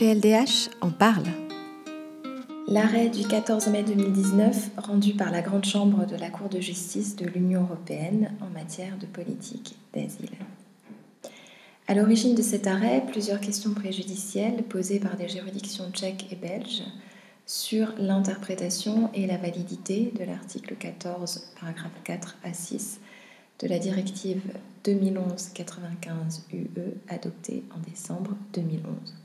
PLDH en parle. L'arrêt du 14 mai 2019 rendu par la Grande Chambre de la Cour de justice de l'Union européenne en matière de politique d'asile. À l'origine de cet arrêt, plusieurs questions préjudicielles posées par des juridictions tchèques et belges sur l'interprétation et la validité de l'article 14, paragraphe 4 à 6 de la directive 2011-95 UE adoptée en décembre 2011.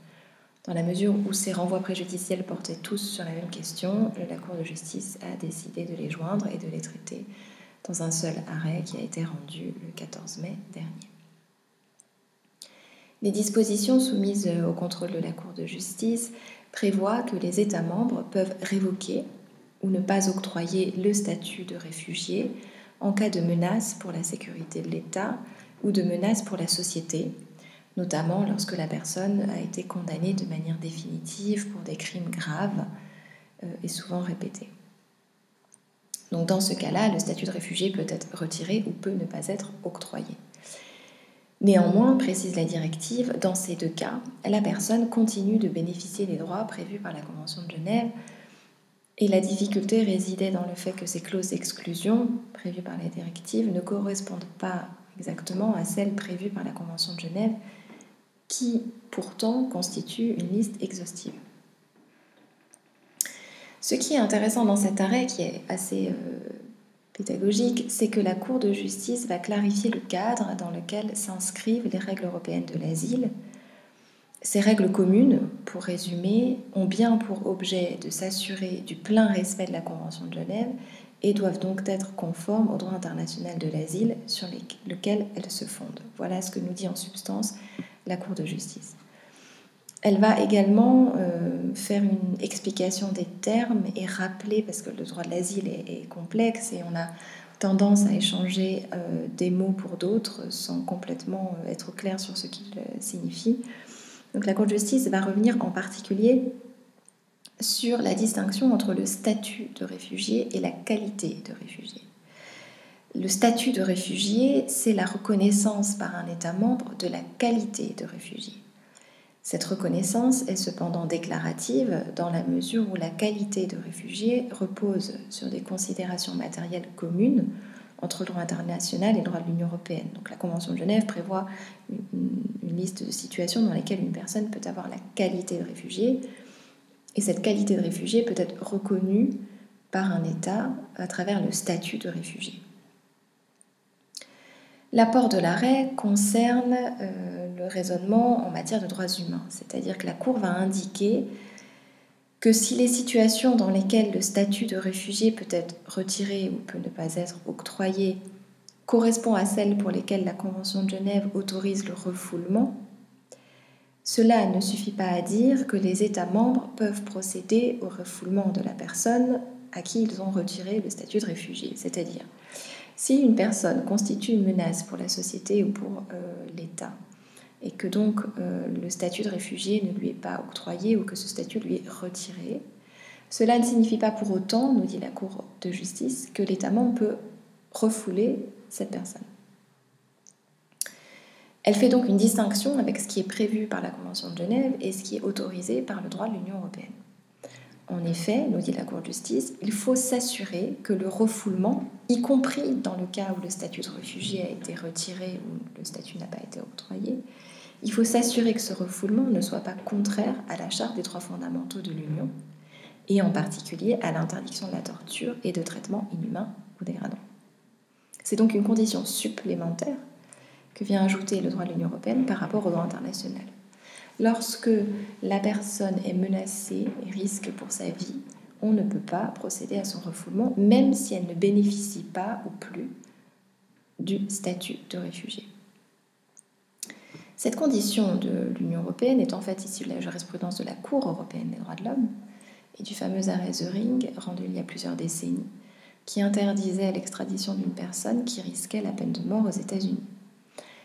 Dans la mesure où ces renvois préjudiciels portaient tous sur la même question, la Cour de justice a décidé de les joindre et de les traiter dans un seul arrêt qui a été rendu le 14 mai dernier. Les dispositions soumises au contrôle de la Cour de justice prévoient que les États membres peuvent révoquer ou ne pas octroyer le statut de réfugié en cas de menace pour la sécurité de l'État ou de menace pour la société, notamment lorsque la personne a été condamnée de manière définitive pour des crimes graves euh, et souvent répétés. Donc dans ce cas-là, le statut de réfugié peut être retiré ou peut ne pas être octroyé. Néanmoins, précise la directive, dans ces deux cas, la personne continue de bénéficier des droits prévus par la Convention de Genève et la difficulté résidait dans le fait que ces clauses d'exclusion prévues par la directive ne correspondent pas exactement à celles prévues par la Convention de Genève qui pourtant constitue une liste exhaustive. Ce qui est intéressant dans cet arrêt, qui est assez euh, pédagogique, c'est que la Cour de justice va clarifier le cadre dans lequel s'inscrivent les règles européennes de l'asile. Ces règles communes, pour résumer, ont bien pour objet de s'assurer du plein respect de la Convention de Genève et doivent donc être conformes au droit international de l'asile sur lequel elles se fondent. Voilà ce que nous dit en substance la Cour de justice. Elle va également euh, faire une explication des termes et rappeler, parce que le droit de l'asile est, complexe et on a tendance à échanger euh, des mots pour d'autres sans complètement euh, être clair sur ce qu'ils signifient. Donc la Cour de justice va revenir en particulier sur la distinction entre le statut de réfugié et la qualité de réfugié. Le statut de réfugié, c'est la reconnaissance par un État membre de la qualité de réfugié. Cette reconnaissance est cependant déclarative dans la mesure où la qualité de réfugié repose sur des considérations matérielles communes entre le droit international et le droit de l'Union européenne. Donc la Convention de Genève prévoit une, liste de situations dans lesquelles une personne peut avoir la qualité de réfugié, et cette qualité de réfugié peut être reconnue par un État à travers le statut de réfugié. L'apport de l'arrêt concerne euh, le raisonnement en matière de droits humains, c'est-à-dire que la Cour va indiquer que si les situations dans lesquelles le statut de réfugié peut être retiré ou peut ne pas être octroyé correspond à celles pour lesquelles la Convention de Genève autorise le refoulement, cela ne suffit pas à dire que les États membres peuvent procéder au refoulement de la personne à qui ils ont retiré le statut de réfugié, c'est-à-dire si une personne constitue une menace pour la société ou pour euh, l'État, et que donc euh, le statut de réfugié ne lui est pas octroyé ou que ce statut lui est retiré, cela ne signifie pas pour autant, nous dit la Cour de justice, que l'État membre peut refouler cette personne. Elle fait donc une distinction avec ce qui est prévu par la Convention de Genève et ce qui est autorisé par le droit de l'Union européenne. En effet, nous dit la Cour de justice, il faut s'assurer que le refoulement, y compris dans le cas où le statut de réfugié a été retiré ou le statut n'a pas été octroyé, il faut s'assurer que ce refoulement ne soit pas contraire à la charte des droits fondamentaux de l'Union, et en particulier à l'interdiction de la torture et de traitements inhumains ou dégradants. C'est donc une condition supplémentaire que vient ajouter le droit de l'Union européenne par rapport au droit international. Lorsque la personne est menacée et risque pour sa vie, on ne peut pas procéder à son refoulement, même si elle ne bénéficie pas ou plus du statut de réfugié. Cette condition de l'Union européenne est en fait issue de la jurisprudence de la Cour européenne des droits de l'homme et du fameux arrêt The Ring rendu il y a plusieurs décennies, qui interdisait l'extradition d'une personne qui risquait la peine de mort aux États-Unis.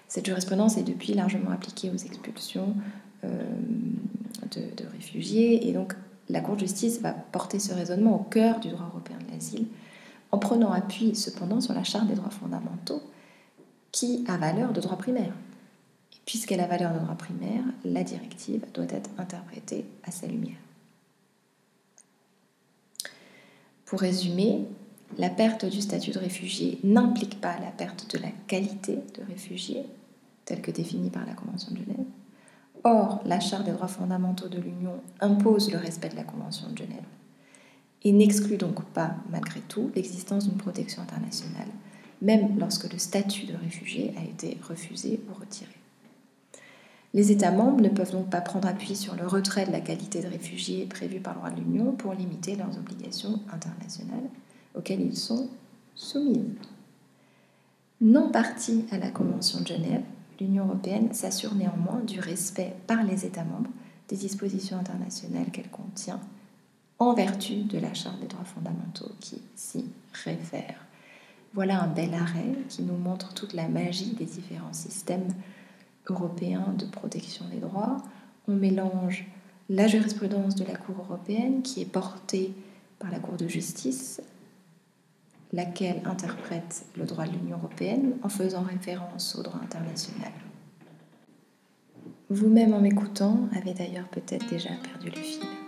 Cette jurisprudence est depuis largement appliquée aux expulsions euh, de, réfugiés. Et donc, la Cour de justice va porter ce raisonnement au cœur du droit européen de l'asile, en prenant appui cependant sur la Charte des droits fondamentaux, qui a valeur de droit primaire. Puisqu'elle a valeur de droit primaire, la directive doit être interprétée à sa lumière. Pour résumer, la perte du statut de réfugié n'implique pas la perte de la qualité de réfugié, telle que définie par la Convention de Genève. Or, la Charte des droits fondamentaux de l'Union impose le respect de la Convention de Genève et n'exclut donc pas, malgré tout, l'existence d'une protection internationale, même lorsque le statut de réfugié a été refusé ou retiré. Les États membres ne peuvent donc pas prendre appui sur le retrait de la qualité de réfugié prévu par le droit de l'Union pour limiter leurs obligations internationales auxquelles ils sont soumis. Non partie à la Convention de Genève, l'Union européenne s'assure néanmoins du respect par les États membres des dispositions internationales qu'elle contient en vertu de la Charte des droits fondamentaux qui s'y réfère. Voilà un bel arrêt qui nous montre toute la magie des différents systèmes européens de protection des droits. On mélange la jurisprudence de la Cour européenne qui est portée par la Cour de justice, laquelle interprète le droit de l'Union européenne en faisant référence au droit international. Vous-même en m'écoutant avez d'ailleurs peut-être déjà perdu le fil.